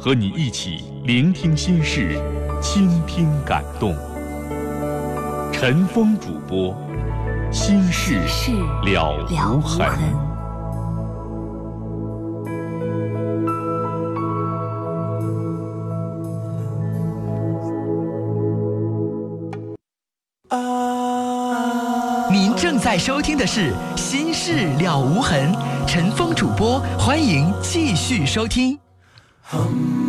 和你一起聆听心事，倾听感动。陈峰主播，心事了无痕。《您正在收听的是《心事了无痕》，陈峰主播，欢迎继续收听。Hum.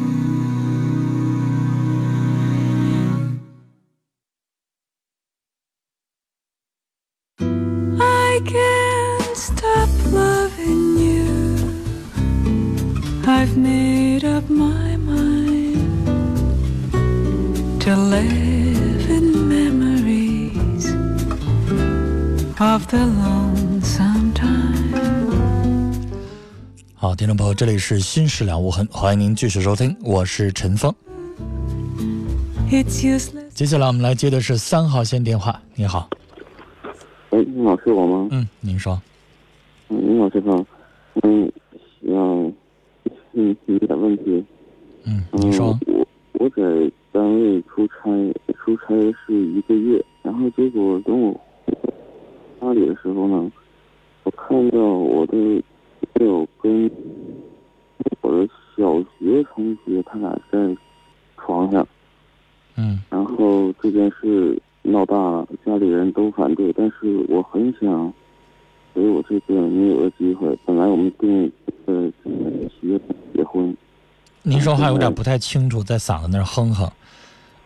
这里是《心事了无痕》，欢迎您继续收听，我是陈峰。接下来我们来接的是三号线电话。你好，哎，你好，是我吗？嗯，您说，嗯，你好，师傅。嗯，想嗯提一点问题。嗯，嗯，您说，我我在单位出差，出差是一个月，然后结果等我回家里的时候呢，我看到我的室友跟我的小学同学他俩在床上，嗯然后这件事闹大了，家里人都反对，但是我很想给我这个女友个机会。本来我们定呃七月份结婚，您说话有点不太清楚，在嗓子那儿哼哼。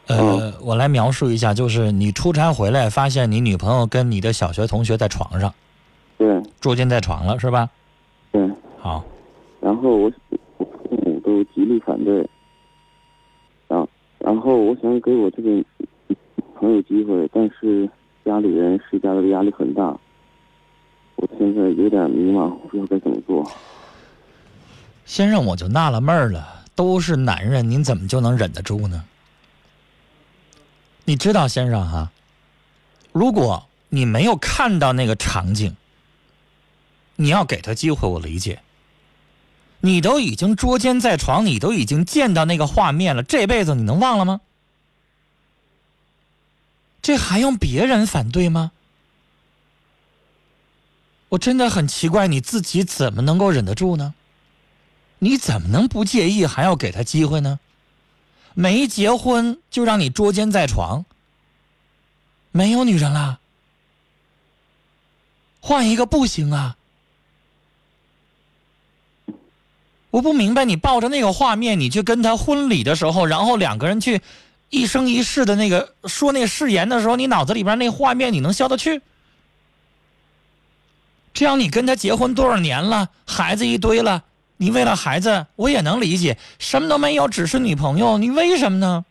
呃，我来描述一下，就是你出差回来，发现你女朋友跟你的小学同学在床上对捉奸在床了，是吧？对，好，然后我都极力反对，然后然后我想给我这个朋友机会，但是家里人施加的压力很大，我现在有点迷茫，不知道该怎么做。先生，我就纳了闷儿了，都是男人，您怎么就能忍得住呢？你知道，先生哈、如果你没有看到那个场景，你要给他机会，我理解。你都已经捉奸在床，你都已经见到那个画面了，这辈子你能忘了吗？这还用别人反对吗？我真的很奇怪，你自己怎么能够忍得住呢？你怎么能不介意，还要给他机会呢？没结婚就让你捉奸在床，没有女人啦，换一个不行啊！我不明白，你抱着那个画面，你去跟他婚礼的时候，然后两个人去一生一世的那个说那誓言的时候，你脑子里边那画面你能消得去？这样你跟他结婚多少年了，孩子一堆了，你为了孩子，我也能理解，什么都没有，只是女朋友，你为什么呢？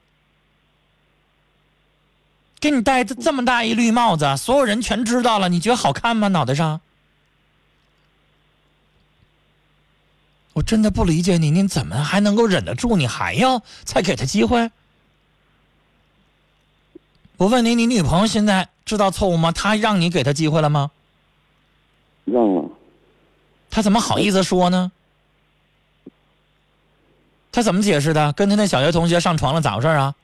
给你戴这么大一绿帽子，所有人全知道了，你觉得好看吗？脑袋上？我真的不理解你，你怎么还能够忍得住？你还要再给他机会？我问你，你女朋友现在知道错误吗？她让你给她机会了吗？让了，她怎么好意思说呢？她怎么解释的？跟她那小学同学上床了，咋回事啊？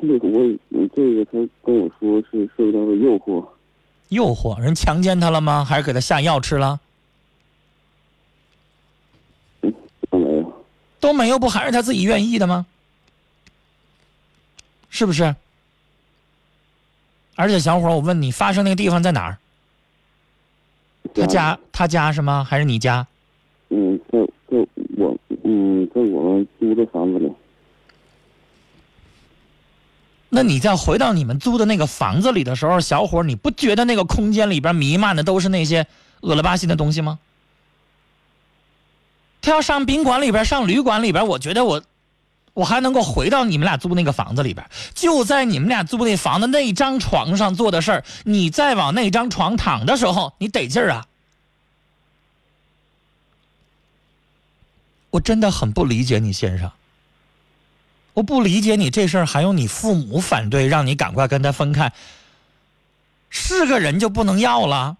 这个我也这个他跟我说是受到了诱惑，诱惑人强奸她了吗？还是给她下药吃了？都没有。都没有，不还是他自己愿意的吗？是不是？而且小伙儿，我问你，发生那个地方在哪儿？他家他家是吗？还是你家？嗯，在在我嗯在我们租的房子里，那你再回到你们租的那个房子里的时候，小伙儿，你不觉得那个空间里边弥漫的都是那些恶了吧唧的东西吗？他要上宾馆里边，上旅馆里边，我觉得我我还能够回到你们俩租那个房子里边，就在你们俩租那房子那张床上做的事儿，你再往那张床躺的时候，你得劲儿啊！我真的很不理解你先生，我不理解你这事儿还用你父母反对，让你赶快跟他分开，是个人就不能要了？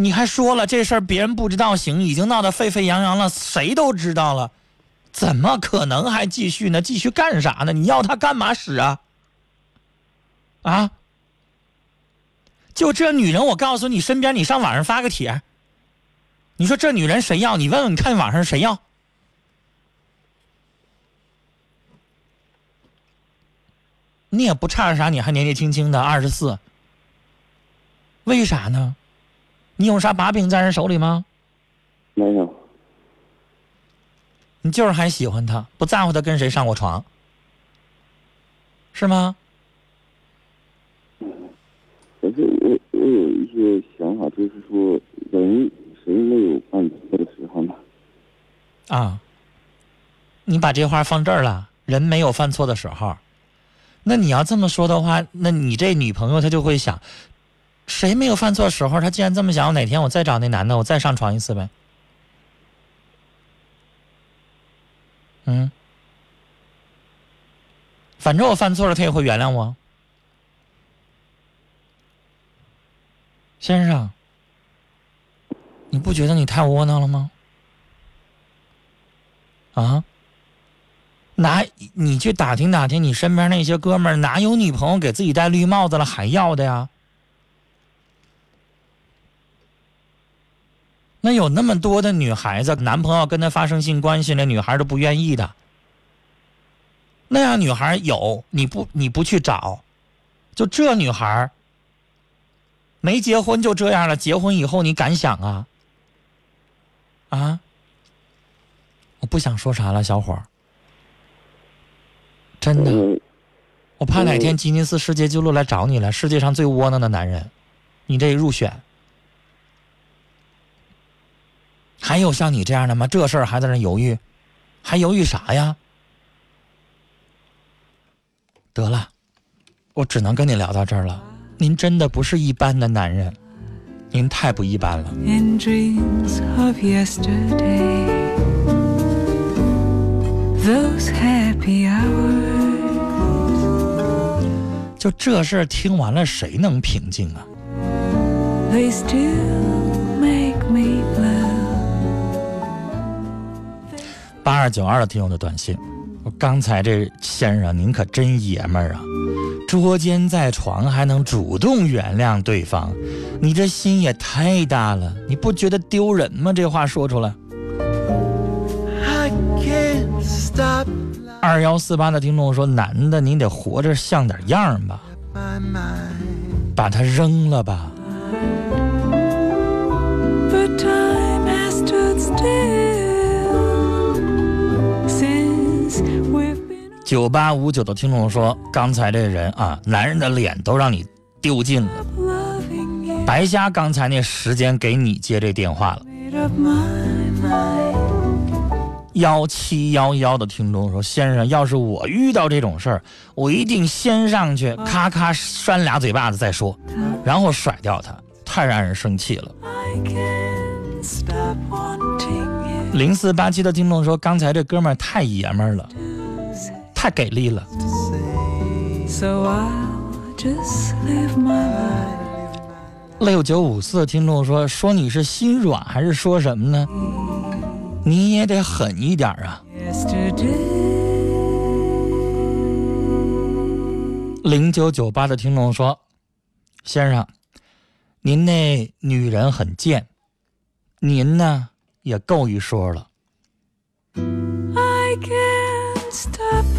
你还说了这事儿别人不知道行，已经闹得沸沸扬扬了，谁都知道了，怎么可能还继续呢？继续干啥呢？你要他干嘛使啊？啊？就这女人，我告诉你，身边你上网上发个帖，你说这女人谁要？你问问，你看网上谁要？你也不差啥，你还年纪轻轻的二十四，为啥呢？你有啥把柄在人手里吗？没有，你就是还喜欢他，不在乎他跟谁上过床，是吗？可是我我有一些想法，就是说，人谁没有犯错的时候呢？啊，你把这话放这儿了，人没有犯错的时候。那你要这么说的话，那你这女朋友她就会想，谁没有犯错时候？他既然这么想，哪天我再找那男的，我再上床一次呗。嗯，反正我犯错了，他也会原谅我。先生，你不觉得你太窝囊了吗？啊？哪？你去打听打听，你身边那些哥们儿哪有女朋友给自己戴绿帽子了还要的呀？那有那么多的女孩子，男朋友跟她发生性关系，那女孩都不愿意的。那样女孩有，你不你不去找，就这女孩没结婚就这样了，结婚以后你敢想啊？啊？我不想说啥了，小伙儿。真的，嗯，我怕哪天吉尼斯世界纪录来找你了，世界上最窝囊的男人，你这一入选。还有像你这样的吗？这事儿还在那犹豫，还犹豫啥呀？得了，我只能跟你聊到这儿了。您真的不是一般的男人，您太不一般了。in dreams of yesterday. Those happy hours, 就这事儿听完了，谁能平静啊？they still 八二九二的听友的短信，我刚才这先生您可真爷们儿啊！捉奸在床还能主动原谅对方，你这心也太大了，你不觉得丢人吗？这话说出来。二幺四八的听众说，男的您得活着像点样吧，把他扔了吧。九八五九的听众说，刚才这人啊，男人的脸都让你丢尽了，白瞎刚才那时间给你接这电话了。幺七幺幺的听众说：“先生，要是我遇到这种事儿，我一定先上去咔咔扇俩嘴巴子再说，然后甩掉他，太让人生气了。零四八七的听众说：“刚才这哥们儿太爷们儿了，太给力了。So I'll just live my life. ”六九五四的听众说：“说你是心软还是说什么呢？你也得狠一点啊。Yesterday, ”零九九八的听众说：“先生，您那女人很贱，您呢也够一说了。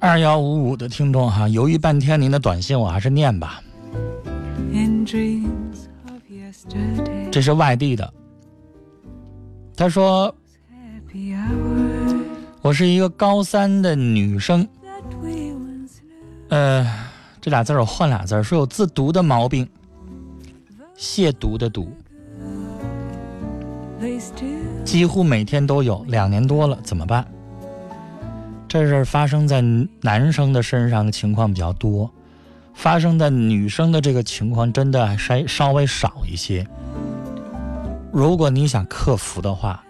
二幺五五的听众哈，犹豫半天，您的短信我还是念吧。这是外地的，他说我是一个高三的女生.呃，这俩字儿我换俩字儿，说有自读的毛病，亵渎的渎，几乎每天都有，两年多了，怎么办？这事发生在男生的身上的情况比较多，发生在女生的这个情况真的还稍稍微少一些。如果你想克服的话，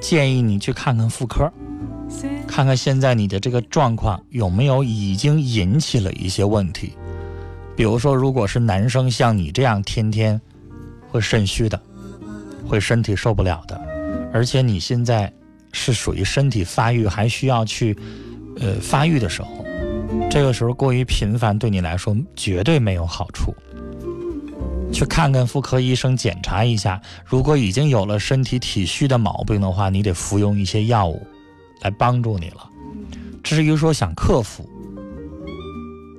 建议你去看看妇科，看看现在你的这个状况有没有已经引起了一些问题。比如说，如果是男生像你这样天天会肾虚的，会身体受不了的，而且你现在是属于身体发育还需要去呃发育的时候，这个时候过于频繁对你来说绝对没有好处。去看看妇科医生检查一下，如果已经有了身体体虚的毛病的话，你得服用一些药物来帮助你了。至于说想克服，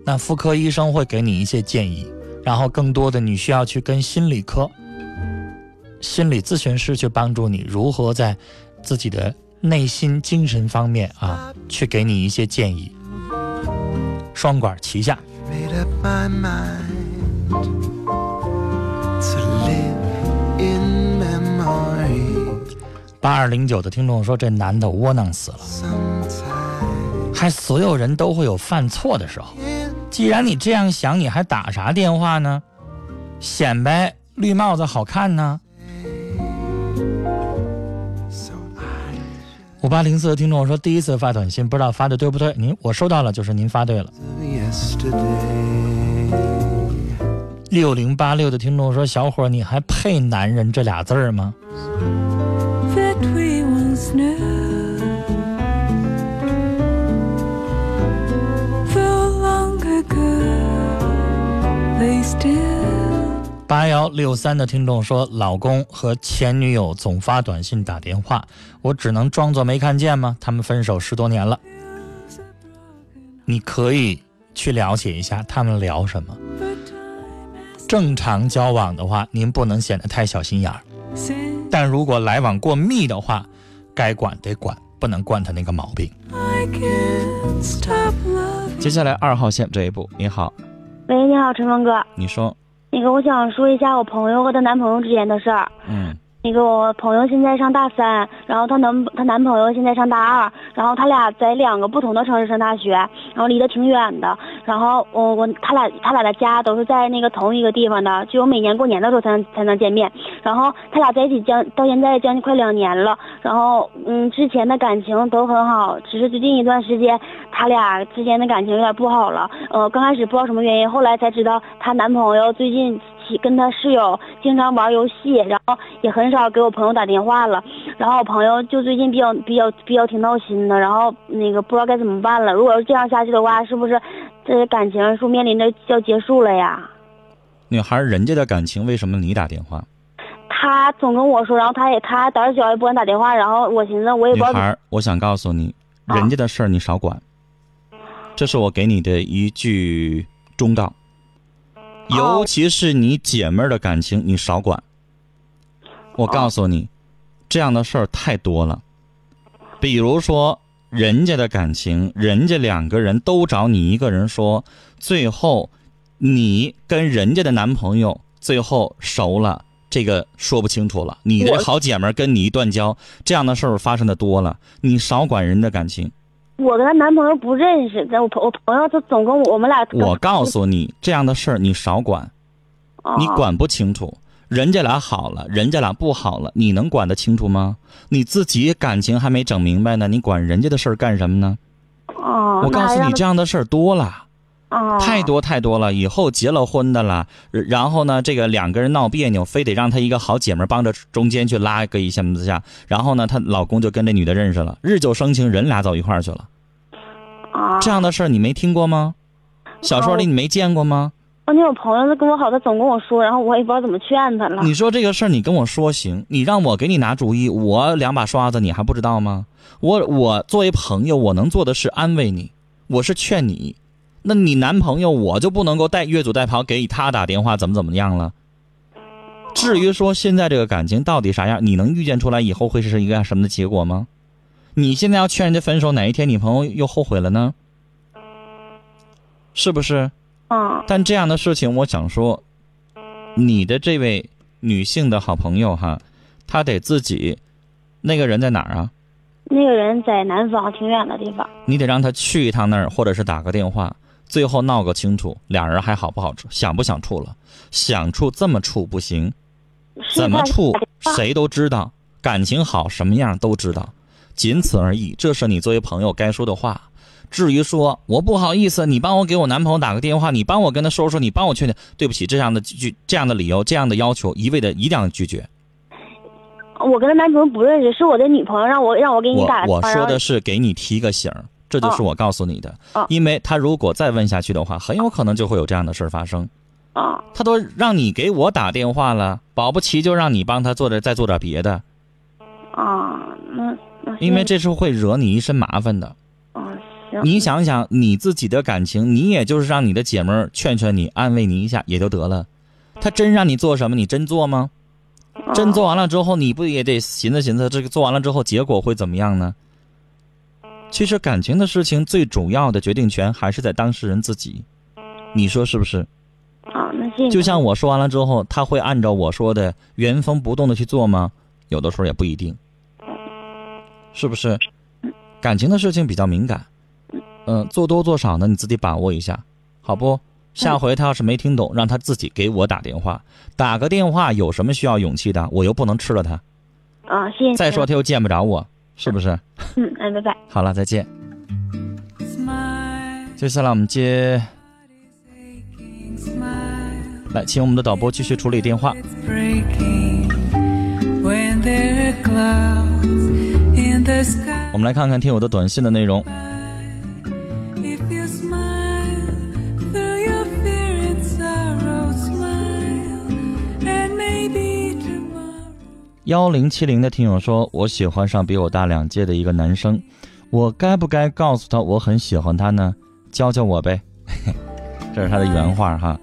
那妇科医生会给你一些建议，然后更多的你需要去跟心理科、心理咨询师去帮助你如何在自己的内心、精神方面啊，去给你一些建议。双管齐下。八二零九的听众说，这男的窝囊死了还所有人都会有犯错的时候。既然你这样想，你还打啥电话呢？显摆绿帽子好看呢？五八零四的听众说，第一次发短信，不知道发的对不对？您我收到了，就是您发对了。六零八六的听众说，小伙，你还配“男人”这俩字儿吗？they still 八幺六三的听众说，老公和前女友总发短信打电话，我只能装作没看见吗？他们分手十多年了，你可以去了解一下他们聊什么。正常交往的话，您不能显得太小心眼儿，但如果来往过密的话，该管得管，不能惯他那个毛病。接下来二号线这一步，你好，喂，你好，陈峰哥。你说，那个，我想说一下我朋友和她男朋友之间的事儿。嗯那个，我朋友现在上大三，然后她男她男朋友现在上大二，然后他俩在两个不同的城市上大学，然后离得挺远的。然后我我他俩他俩的家都是在那个同一个地方的，只有每年过年的时候才能才能见面。然后他俩在一起将到现在将近快两年了，然后嗯之前的感情都很好，只是最近一段时间他俩之间的感情有点不好了。呃，刚开始不知道什么原因，后来才知道她男朋友最近跟她室友经常玩游戏，然后也很少给我朋友打电话了。然后我朋友就最近比较比较比较挺闹心的，然后那个不知道该怎么办了。如果要是这样下去的话，是不是这感情是面临着要结束了呀？女孩，人家的感情为什么你打电话？他总跟我说，然后他也他胆儿小，也不敢打电话。然后我寻思，我也不知道女孩，我想告诉你，啊人家的事儿你少管，这是我给你的一句忠告。尤其是你姐妹儿的感情，你少管。我告诉你，这样的事儿太多了。比如说，人家的感情，人家两个人都找你一个人说，最后你跟人家的男朋友最后熟了，这个说不清楚了。你的好姐们跟你一断交，这样的事儿发生的多了，你少管人的感情。我跟她男朋友不认识，但我朋我朋友他总跟我我们俩我告诉你，这样的事儿你少管，你啊管不清楚。人家俩好了，人家俩不好了，你能管得清楚吗？你自己感情还没整明白呢，你管人家的事儿干什么呢？啊，我告诉你，这样样的事儿多了。啊太多太多了，以后结了婚的了，然后呢，这个两个人闹别扭，非得让她一个好姐们帮着中间去拉个一下子下，然后呢，她老公就跟这女的认识了，日久生情，人俩走一块儿去了。啊这样的事儿你没听过吗？小说里你没见过吗？关键我朋友他跟我好，他总跟我说，然后我也不知道怎么劝他了。你说这个事儿，你跟我说行，你让我给你拿主意，我两把刷子，你还不知道吗？我我作为朋友，我能做的是安慰你，我是劝你，那你男朋友我就不能够带越俎代庖给他打电话怎么怎么样了？至于说现在这个感情到底啥样，你能预见出来以后会是一个什么的结果吗？你现在要劝人家分手，哪一天你朋友又后悔了呢？是不是？嗯但这样的事情，我想说，你的这位女性的好朋友哈，她得自己，那个人在哪儿啊？那个人在南方挺远的地方。你得让他去一趟那儿，或者是打个电话，最后闹个清楚，俩人还好不好处，想不想处了？想处这么处不行，怎么处谁都知道，感情好什么样都知道，仅此而已。这是你作为朋友该说的话。至于说我不好意思，你帮我给我男朋友打个电话，你帮我跟他说说，你帮我劝劝，对不起，这样的拒这样的理由，这样的要求，一味的一定要拒绝。我跟他男朋友不认识，是我的女朋友让我让我给你我打。我说的是给你提个醒儿，这就是哦我告诉你的。哦因为他如果再问下去的话，很有可能就会有这样的事儿发生。啊他都让你给我打电话了，保不齐就让你帮他做点再做点别的，啊，那那因为这是会惹你一身麻烦的。啊行，你想想你自己的感情，你也就是让你的姐们儿劝劝你，安慰你一下也就得了。他真让你做什么，你真做吗？啊真做完了之后，你不也得寻思寻思，这个做完了之后结果会怎么样呢？其实感情的事情，最主要的决定权还是在当事人自己，你说是不是？啊，那谢谢。就像我说完了之后，他会按照我说的原封不动的去做吗？有的时候也不一定，是不是？感情的事情比较敏感，嗯、做多做少呢，你自己把握一下，好不？下回他要是没听懂，让他自己给我打电话，打个电话有什么需要勇气的？我又不能吃了他。啊，谢谢。再说他又见不着我，是不是？嗯嗯，拜拜。好了，再见。接下来我们接，来请我们的导播继续处理电话。我们来看看听友的短信的内容。幺零七零的听友说：“我喜欢上比我大两届的一个男生，我该不该告诉他我很喜欢他呢？教教我呗。”这是他的原话哈。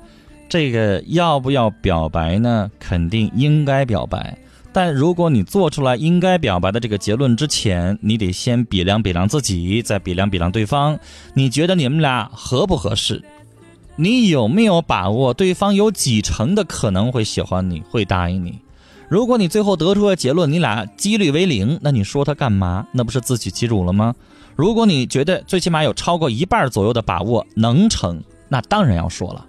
这个要不要表白呢？肯定应该表白。但如果你做出来应该表白的这个结论之前，你得先比量比量自己，再比量比量对方。你觉得你们俩合不合适？你有没有把握对方有几成的可能会喜欢你，会答应你？如果你最后得出的结论你俩几率为零，那你说他干嘛？那不是自取其辱了吗？如果你觉得最起码有超过一半左右的把握能成，那当然要说了。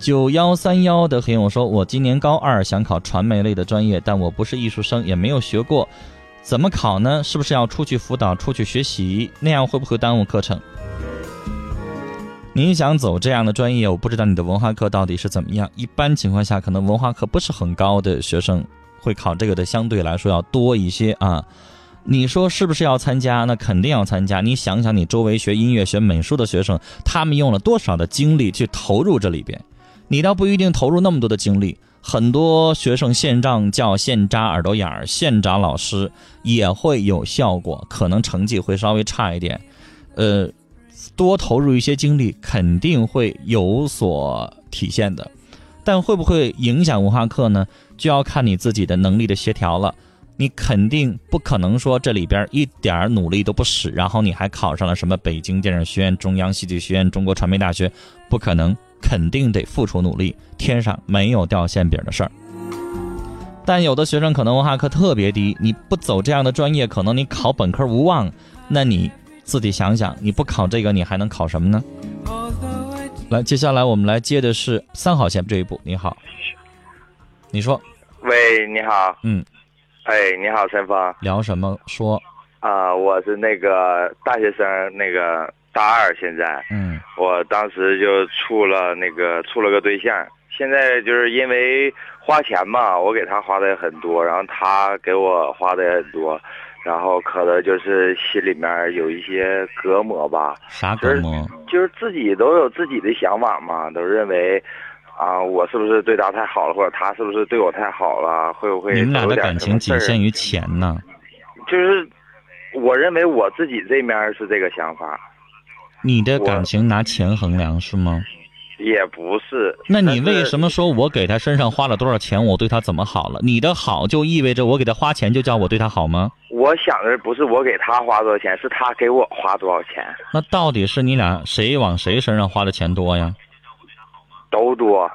九幺三幺的黑友说：“我今年高二，想考传媒类的专业，但我不是艺术生，也没有学过，怎么考呢？是不是要出去辅导、出去学习？那样会不会耽误课程？”你想走这样的专业，我不知道你的文化课到底是怎么样。一般情况下，可能文化课不是很高的学生会考这个的，相对来说要多一些啊。你说是不是要参加？那肯定要参加。你想想，你周围学音乐、学美术的学生，他们用了多少的精力去投入这里边？你倒不一定投入那么多的精力。很多学生现账叫现扎耳朵眼儿，现找老师也会有效果，可能成绩会稍微差一点。呃，多投入一些精力，肯定会有所体现的。但会不会影响文化课呢？就要看你自己的能力的协调了。你肯定不可能说这里边一点儿努力都不使，然后你还考上了什么北京电影学院、中央戏剧学院、中国传媒大学，不可能，肯定得付出努力。天上没有掉馅饼的事儿。但有的学生可能文化课特别低，你不走这样的专业，可能你考本科无望。那你自己想想，你不考这个，你还能考什么呢？来，接下来我们来接的是三号线这一步。你好，你说。喂，你好，嗯，哎，你好，陈峰，聊什么？说，啊、我是那个大学生，那个大二，现在。嗯。我当时就处了那个处了个对象，现在就是因为花钱嘛，我给他花的也很多，然后他给我花的也很多，然后可能就是心里面有一些隔膜吧，啥隔膜？就是自己都有自己的想法嘛，都认为。啊，我是不是对他太好了，或者他是不是对我太好了？会不会你们俩的感情仅限于钱呢？就是我认为我自己这面是这个想法，你的感情拿钱衡量是吗？也不是。那你为什么？说我给他身上花了多少钱，我对他怎么好了？你的好就意味着我给他花钱就叫我对他好吗？我想的不是我给他花多少钱，是他给我花多少钱，那到底是你俩谁往谁身上花的钱多呀？都多。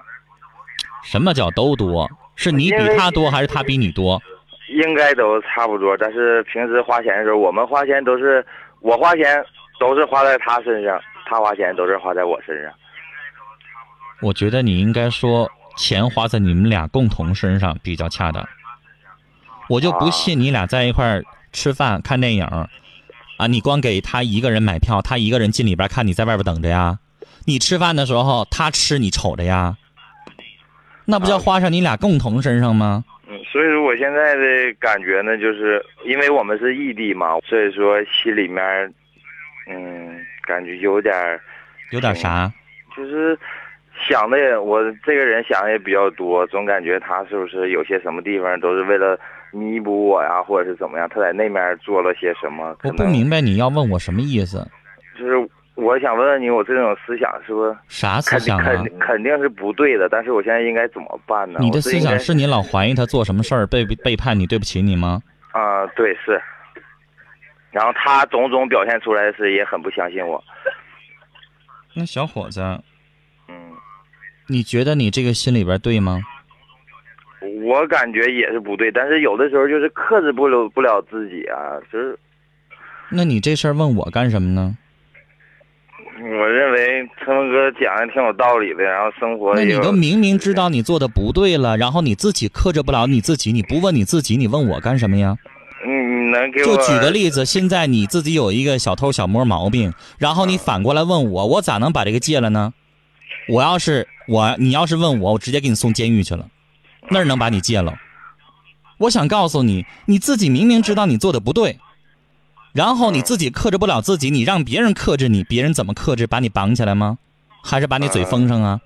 什么叫都多？是你比他多还是他比你多？应该都差不多，但是平时花钱的时候，我们花钱都是我花钱都是花在他身上，他花钱都是花在我身上。我觉得你应该说钱花在你们俩共同身上比较恰当。我就不信你俩在一块儿吃饭看电影，啊，你光给他一个人买票，他一个人进里边看，你在外边等着呀。你吃饭的时候他吃你瞅着呀，那不叫花上你俩共同身上吗？嗯，所以说我现在的感觉呢，就是因为我们是异地嘛，所以说心里面，嗯，感觉有点儿有点啥？就是想的也，我这个人想的也比较多，总感觉他是不是有些什么地方都是为了弥补我呀，或者是怎么样，他在那面做了些什么？我不明白你要问我什么意思？就是我想问问你，我这种思想是不是啥思想啊？肯定肯定是不对的？但是我现在应该怎么办呢？你的思想是你老怀疑他做什么事儿背背叛你，对不起你吗？啊、对是。然后他种种表现出来是也很不相信我，那小伙子，嗯，你觉得你这个心里边对吗？我感觉也是不对，但是有的时候就是克制不了不了自己啊，就是那你这事儿问我干什么呢？我认为陈峰哥讲的挺有道理的，然后生活那你都明明知道你做的不对了，然后你自己克制不了你自己，你不问你自己，你问我干什么呀？你你能给我就举个例子，现在你自己有一个小偷小摸毛病，然后你反过来问我，我咋能把这个戒了呢？我要是我，你要是问我，我直接给你送监狱去了，那儿能把你戒了。我想告诉你，你自己明明知道你做的不对，然后你自己克制不了自己，你让别人克制你，别人怎么克制？把你绑起来吗？还是把你嘴封上啊？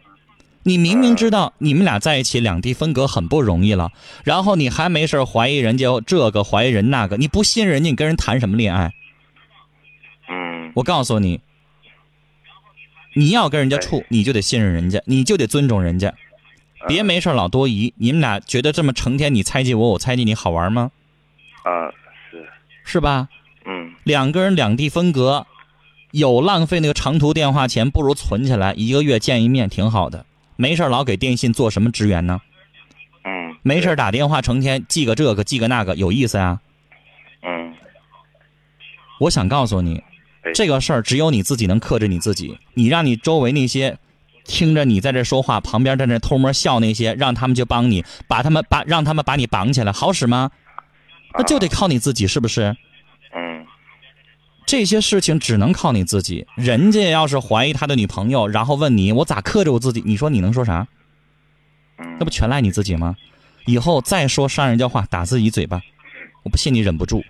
你明明知道你们俩在一起两地分隔很不容易了，然后你还没事怀疑人家这个怀疑人那个，你不信任人家，你跟人谈什么恋爱？嗯我告诉你，你要跟人家处，你就得信任人家，你就得尊重人家，别没事儿老多疑。你们俩觉得这么成天你猜忌我，我猜忌你好玩吗？啊是是吧？嗯两个人两地分隔，有浪费那个长途电话钱，不如存起来，一个月见一面挺好的。没事儿老给电信做什么支援呢？嗯没事儿打电话，成天记个这个记个那个，有意思啊？嗯我想告诉你哎，这个事儿只有你自己能克制你自己。你让你周围那些听着你在这说话，旁边在那偷摸笑那些，让他们去帮你，把他们把让他们把你绑起来，好使吗？那就得靠你自己，是不是？嗯这些事情只能靠你自己。人家要是怀疑他的女朋友，然后问你我咋克制我自己，你说你能说啥？嗯那不全赖你自己吗？以后再说伤人家话，打自己嘴巴，我不信你忍不住。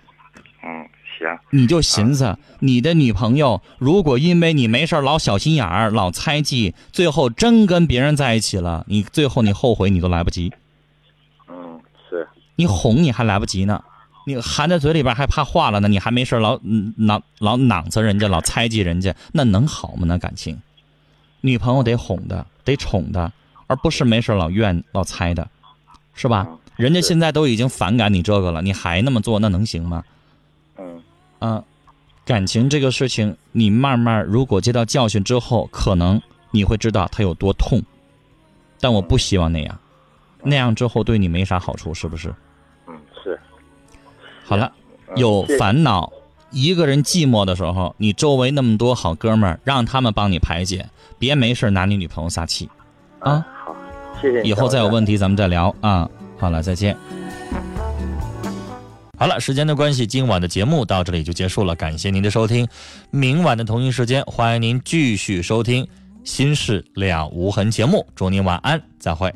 嗯行。你就寻思，你的女朋友如果因为你没事儿老小心眼儿、老猜忌，最后真跟别人在一起了，你最后你后悔你都来不及，嗯是。你哄你还来不及呢，你含在嘴里边还怕化了呢，你还没事儿老嗯老老囊子人家，老猜忌人家，那能好吗？那感情，女朋友得哄的，得宠的，而不是没事儿老怨老猜的，是吧？人家现在都已经反感你这个了，你还那么做，那能行吗？嗯啊，感情这个事情，你慢慢如果接到教训之后，可能你会知道它有多痛。但我不希望那样，那样之后对你没啥好处，是不是？嗯是好了，嗯有烦恼，一个人寂寞的时候，你周围那么多好哥们儿，让他们帮你排解，别没事拿你女朋友撒气啊。好谢谢以后再有问题咱们再聊啊。好了，再见。好了，时间的关系，今晚的节目到这里就结束了，感谢您的收听。明晚的同一时间，欢迎您继续收听《心事了无痕》节目。祝您晚安，再会。